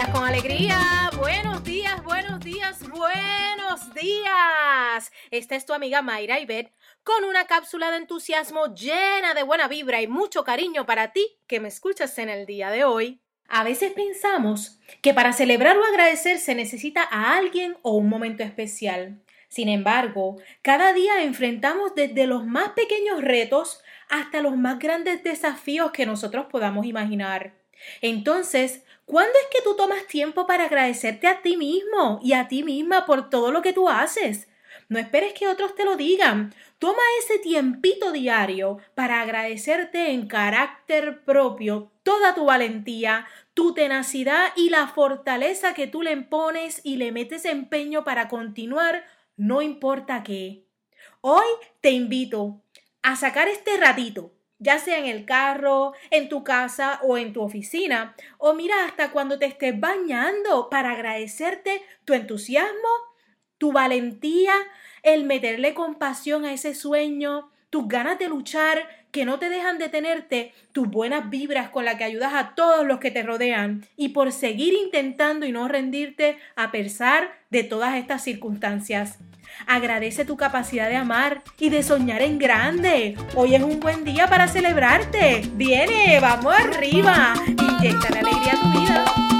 días con alegría, buenos días, buenos días, buenos días. Esta es tu amiga Mayra Ibet con una cápsula de entusiasmo llena de buena vibra y mucho cariño para ti que me escuchas en el día de hoy. A veces pensamos que para celebrar o agradecer se necesita a alguien o un momento especial. Sin embargo, cada día enfrentamos desde los más pequeños retos hasta los más grandes desafíos que nosotros podamos imaginar. Entonces, ¿cuándo es que tú tomas tiempo para agradecerte a ti mismo y a ti misma por todo lo que tú haces? No esperes que otros te lo digan. Toma ese tiempito diario para agradecerte en carácter propio toda tu valentía, tu tenacidad y la fortaleza que tú le impones y le metes empeño para continuar, no importa qué. Hoy te invito a sacar este ratito ya sea en el carro, en tu casa o en tu oficina, o mira hasta cuando te estés bañando para agradecerte tu entusiasmo, tu valentía, el meterle compasión a ese sueño, tus ganas de luchar que no te dejan detenerte, tus buenas vibras con las que ayudas a todos los que te rodean y por seguir intentando y no rendirte a pesar de todas estas circunstancias. Agradece tu capacidad de amar y de soñar en grande. Hoy es un buen día para celebrarte. Viene, vamos arriba. Inyecta la alegría a tu vida.